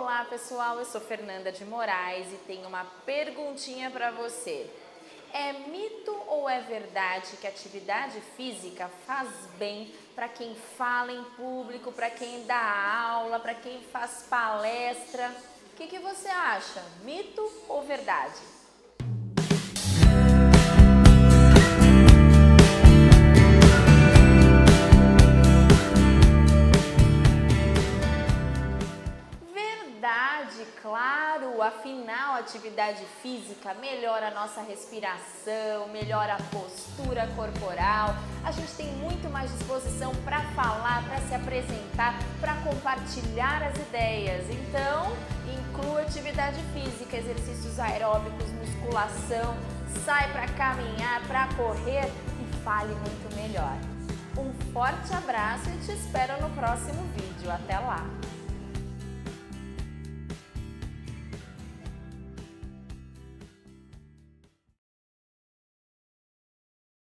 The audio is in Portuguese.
Olá pessoal, eu sou Fernanda de Moraes e tenho uma perguntinha para você. É mito ou é verdade que atividade física faz bem para quem fala em público, para quem dá aula, para quem faz palestra? O que, que você acha? Mito ou verdade? Claro, afinal, atividade física melhora a nossa respiração, melhora a postura corporal, a gente tem muito mais disposição para falar, para se apresentar, para compartilhar as ideias. Então, inclua atividade física, exercícios aeróbicos, musculação, sai para caminhar, para correr e fale muito melhor. Um forte abraço e te espero no próximo vídeo. Até lá!